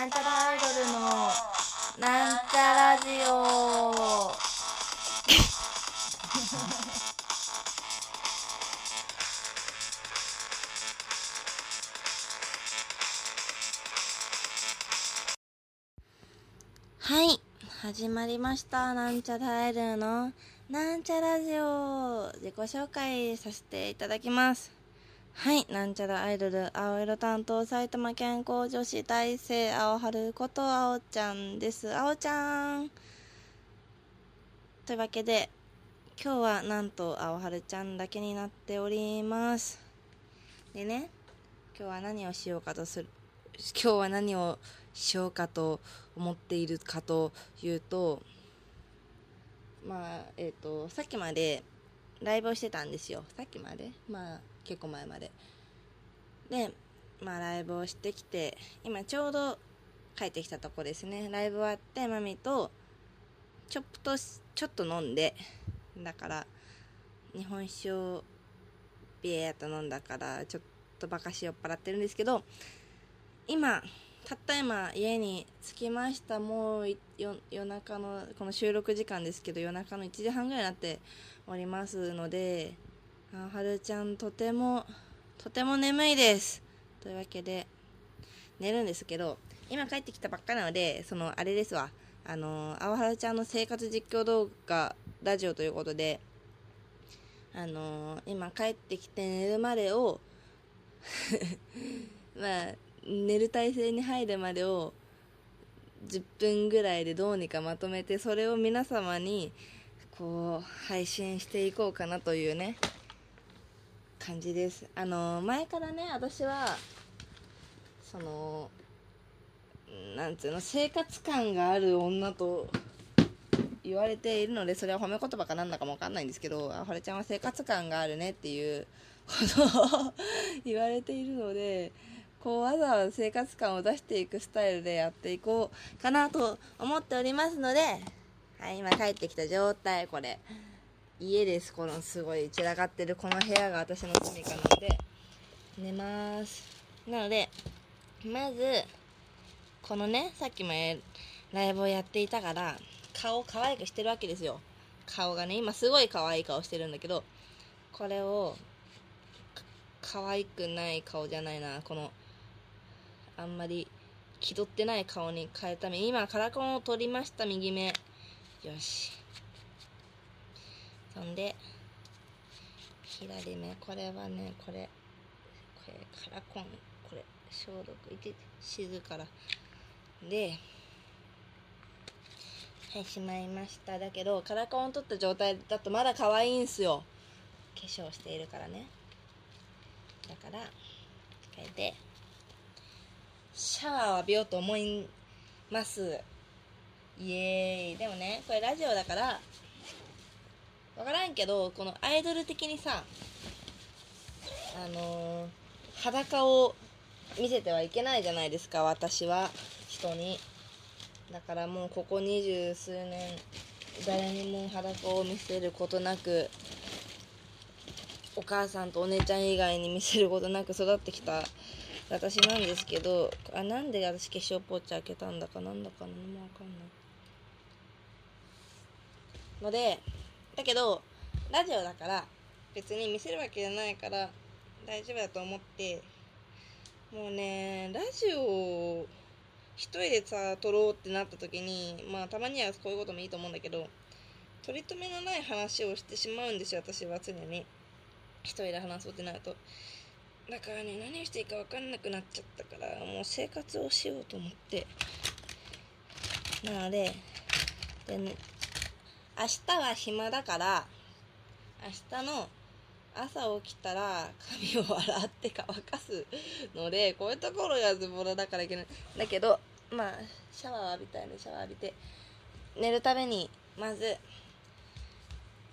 なんちゃらアイドルのなんちゃラジオ。はい始まりました。なんちゃらアイドルのなんちゃラジオ。自己紹介させていただきます。はい、なんちゃらアイドル、青色担当、埼玉健康女子大生、青春こと青ちゃんです。青ちゃん。というわけで、今日はなんと青春ちゃんだけになっております。でね、今日は何をしようかとする、今日は何をしようかと思っているかというと、まあ、えっ、と、さっきまでライブをしてたんですよ。さっきまで？まあ、結構前まで。で、まあライブをしてきて、今ちょうど帰ってきたとこですね。ライブ終わって、マミと、ちょっと、ちょっと飲んで、だから、日本酒をビエーっと飲んだから、ちょっとバカし酔っ払ってるんですけど、今、たった今家に着きましたもう夜中のこの収録時間ですけど夜中の1時半ぐらいになっておりますのであはるちゃんとてもとても眠いです。というわけで寝るんですけど今帰ってきたばっかなのでそのあれですわ。あのあはるちゃんの生活実況動画ラジオということであの今帰ってきて寝るまでを まあ寝る体勢に入るまでを10分ぐらいでどうにかまとめてそれを皆様にこう配信していこうかなというね感じですあの前からね私はそのなんつうの生活感がある女と言われているのでそれは褒め言葉かなんだかもわかんないんですけどあはるちゃんは生活感があるねっていうことを 言われているのでこうわざわざ生活感を出していくスタイルでやっていこうかなと思っておりますので、はい、今帰ってきた状態、これ。家です。このすごい散らかってるこの部屋が私の住みかなので、寝ます。なので、まず、このね、さっきもライブをやっていたから、顔を可愛くしてるわけですよ。顔がね、今すごい可愛い顔してるんだけど、これを、可愛くない顔じゃないな、この、あんまり気取ってない顔に変えるため今カラコンを取りました右目よしそんで。左目これはねこれこれカラコンこれ消毒いて静からではいしまいました。だけどカラコンを取った状態だとまだ可愛いんすよ。化粧しているからね。だから変えて。シャワーを浴びようと思います。イエーイ。でもねこれラジオだから分からんけどこのアイドル的にさあのー、裸を見せてはいけないじゃないですか私は人に。だからもうここ二十数年誰にも裸を見せることなくお母さんとお姉ちゃん以外に見せることなく育ってきた私なんですけどあなんで私化粧ポーチ開けたんだかなんだか何もわかんない。のでだけどラジオだから別に見せるわけじゃないから大丈夫だと思ってもうねラジオを一人でさ撮ろうってなった時にまあたまにはこういうこともいいと思うんだけど取り留めのない話をしてしまうんですよ私は常に。一人で話そうってなると。だからね何をしていいか分かんなくなっちゃったからもう生活をしようと思って。なのでで、ね、明日は暇だから明日の朝起きたら髪を洗って乾かすのでこういうところがズボラだからいけない。だけどまあシャワー浴びたいのでシャワー浴びて。寝るためにまず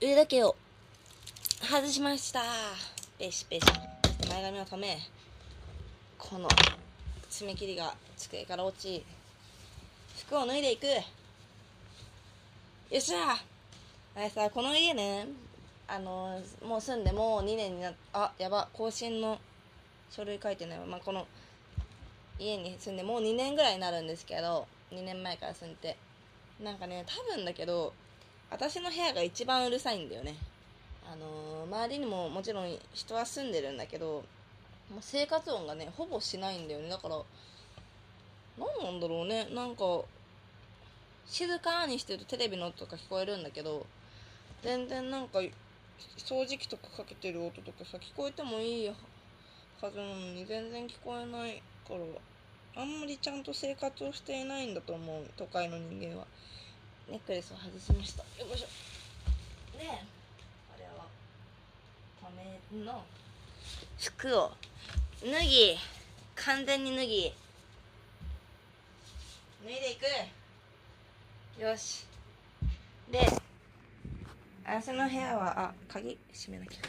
腕だけを外しました。ペシペシ。前髪を止めこの爪切りが机から落ち服を脱いでいく。よっしゃあれさこの家ねあのもう住んでもう2年になっあやば更新の書類書いてないわ、まあ、この家に住んでもう2年ぐらいになるんですけど2年前から住んでなんかね多分だけど私の部屋が一番うるさいんだよね。あのー、周りにももちろん人は住んでるんだけどもう生活音がねほぼしないんだよね。だから何なんだろうね。なんか静かにしてるとテレビの音とか聞こえるんだけど全然なんか掃除機とかかけてる音とかさ聞こえてもいいはずなのに全然聞こえないからあんまりちゃんと生活をしていないんだと思う。都会の人間は。ネックレスを外しましたよいしょであれはための服を脱ぎ完全に脱ぎ。脱いでいく。よし。で私の部屋はあ鍵閉めなきゃ。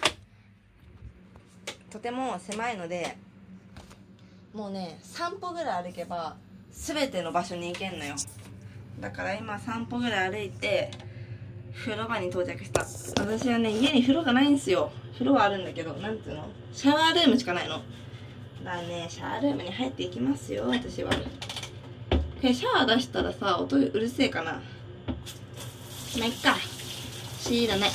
とても狭いのでもうね散歩ぐらい歩けば全ての場所に行けんのよ。だから今散歩ぐらい歩いて風呂場に到着した。私はね家に風呂がないんですよ。風呂はあるんだけどなんつうの？シャワールームしかないの。だからねシャワールームに入っていきますよ私は。シャワー出したらさ音うるせえかな。まあいっか。しだね。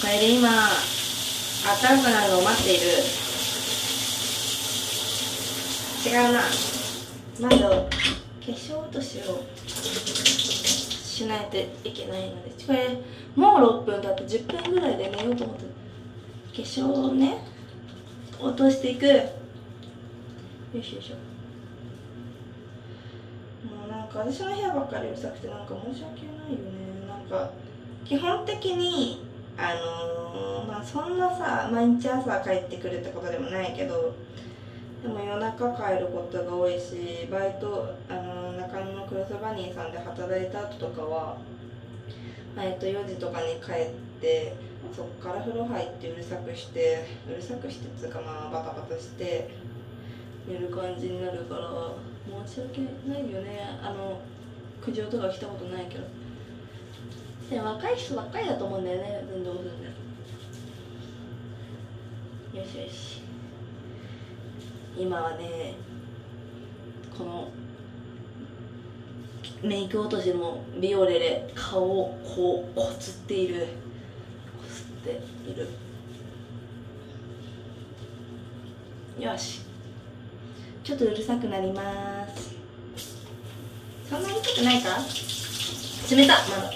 これで今暖かくなるのを待っている。違うな。まず化粧落としをしないといけないので。これもう6分だって10分ぐらいで寝ようと思って。化粧をね落としていく。よいしょよいしょ。か私の部屋ばっかりうるさくてなんか申し訳ないよねなんか基本的にあのー、まあそんなさ毎日朝帰ってくるってことでもないけどでも夜中帰ることが多いしバイトあの、中野のクロスバニーさんで働いた後とかは、まあ、えっと4時とかに帰ってそっから風呂入ってうるさくしてうるさくしてっつうかまあバタバタして寝る感じになるから申し訳ないよね。あの苦情とか来たことないけど。で若い人ばっかりだと思うんだよね運動するんだよしよし。今はねこのメイク落としのビオレで顔をこうこすっている。こすっている。よし。ちょっとうるさくなります。そんなにうるさくないか？冷たまだ。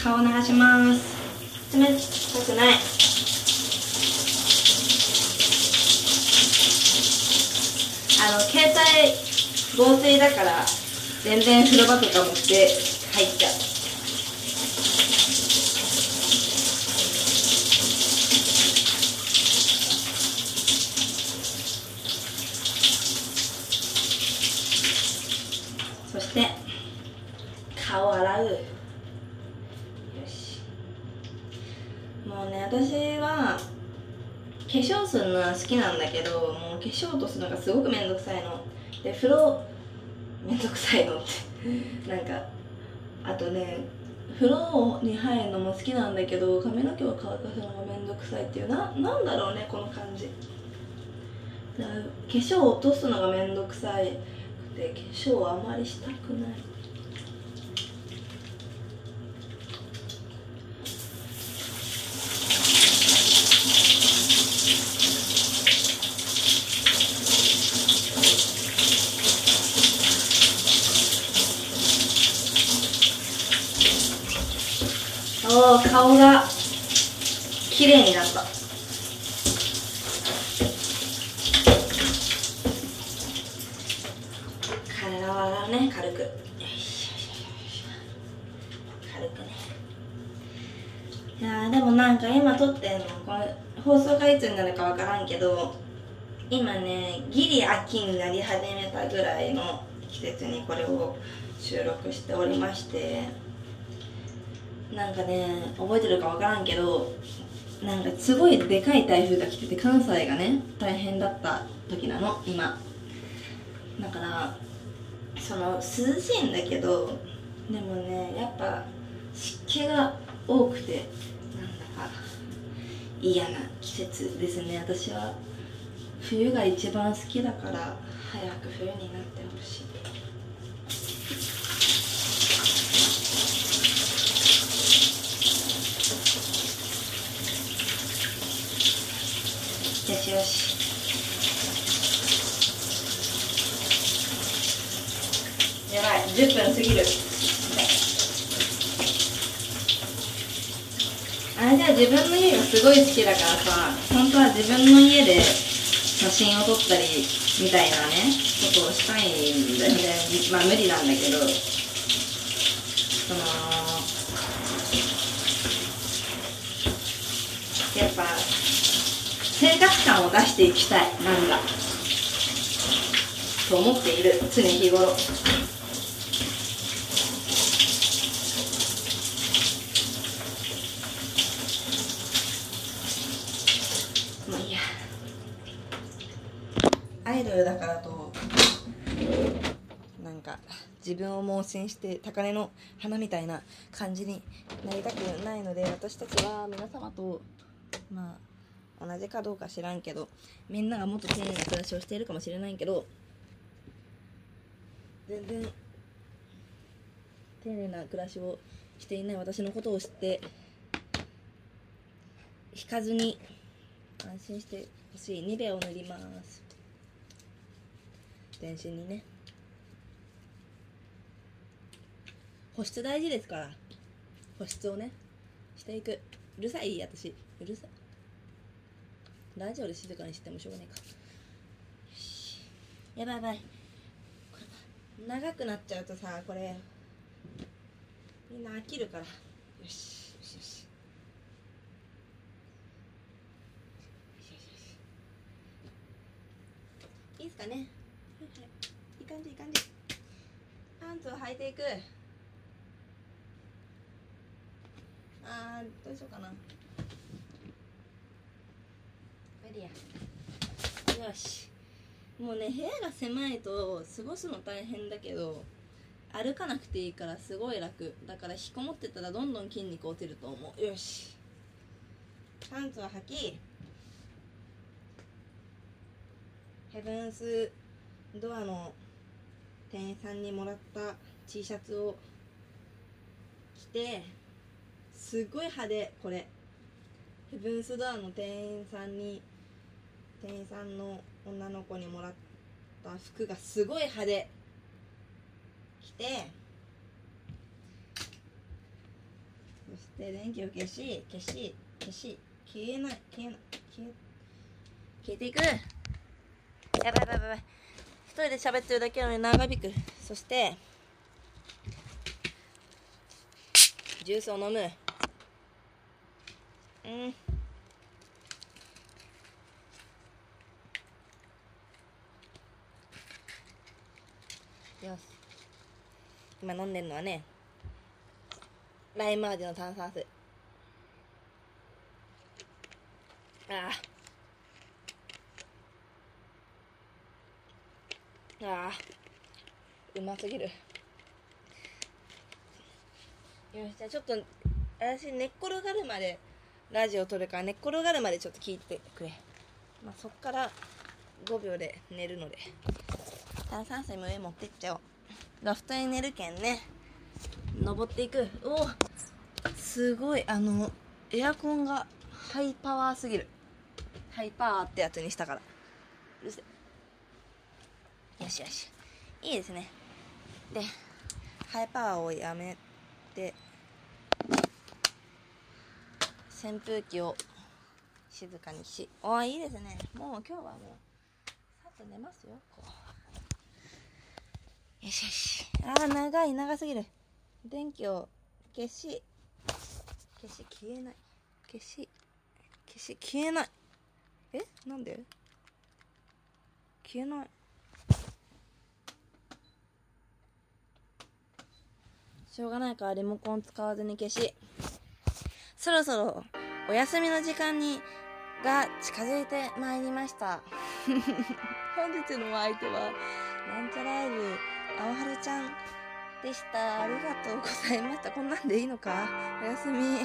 顔流します。冷たくない。あの携帯防水だから全然風呂場とか持って入っちゃうそして顔洗うよしもうね私は化粧するのは好きなんだけどもう化粧落とすのがすごく面倒くさいの。で風呂面倒くさいのって。なんかあとね風呂に入るのも好きなんだけど髪の毛を乾かすのが面倒くさいっていうななんだろうねこの感じ。化粧を落とすのが面倒くさいで化粧はあまりしたくない。顔が綺麗になった。体を洗うね軽く。軽くね。いやでもなんか今撮ってんのこれ放送がいつになるかわからんけど今ねギリ秋になり始めたぐらいの季節にこれを収録しておりまして。なんかね覚えてるか分からんけどなんかすごいでかい台風が来てて関西がね大変だった時なの今。だからその涼しいんだけどでもねやっぱ湿気が多くてなんだか嫌な季節ですね私は。冬が一番好きだから早く冬になってほしい。しよしやばい10分過ぎるあれじゃあ自分の家がすごい好きだからさ本当は自分の家で写真を撮ったりみたいなねことをしたいんだよね。まあ無理なんだけどそのやっぱ生活感を出していきたいなんだと思っている常日頃。もういいや。アイドルだからとなんか自分を盲信して高嶺の花みたいな感じになりたくないので私たちは皆様とまあ同じかどうか知らんけどみんながもっと丁寧な暮らしをしているかもしれないけど全然丁寧な暮らしをしていない私のことを知って引かずに安心してほしい。ニベを塗ります。全身にね。保湿大事ですから。保湿をねしていく。うるさい私。うるさい。ラジオで静かにしてもしょうがないか。やばいやばい。長くなっちゃうとさこれみんな飽きるから。よしよしよし。いいっすかね？はいはい。いい感じいい感じ。パンツを履いていく。あーどうしようかな。無理や。よし。もうね部屋が狭いと過ごすの大変だけど歩かなくていいからすごい楽。だから引きこもってたらどんどん筋肉落ちると思う。よし。パンツを履きヘブンスドアの店員さんにもらった T シャツを着てすっごい派手これ。ヘブンスドアの店員さんに店員さんの女の子にもらった服がすごい派手。着て。そして電気を消し消し消し。消えない消えない。消え消えていく。やばいやばいやばい。一人で喋ってるだけなのに長引く。そしてジュースを飲む。うん。よし今飲んでるのはねライム味の炭酸水。ああ。ああ。うますぎる。よしじゃあちょっと私寝っ転がるまでラジオ撮るから寝っ転がるまでちょっと聞いてくれ。まあそっから5秒で寝るので。炭酸水も上持ってっちゃおう。ロフトに寝るけんね。登っていく。おお。すごい。あのエアコンがハイパワーすぎる。ハイパワーってやつにしたから。うるせよしよし。いいですね。でハイパワーをやめて扇風機を静かにしおいいですね。もう今日はもうさっと寝ますよ。こう。よしよし。あー長い長すぎる。電気を消し消し消えない。消し消し消えない。え？なんで？消えない。しょうがないからリモコン使わずに消し。そろそろお休みの時間にが近づいてまいりました。本日のお相手はなんちゃら青春ちゃんでした。ありがとうございました。こんなんでいいのかおやすみ。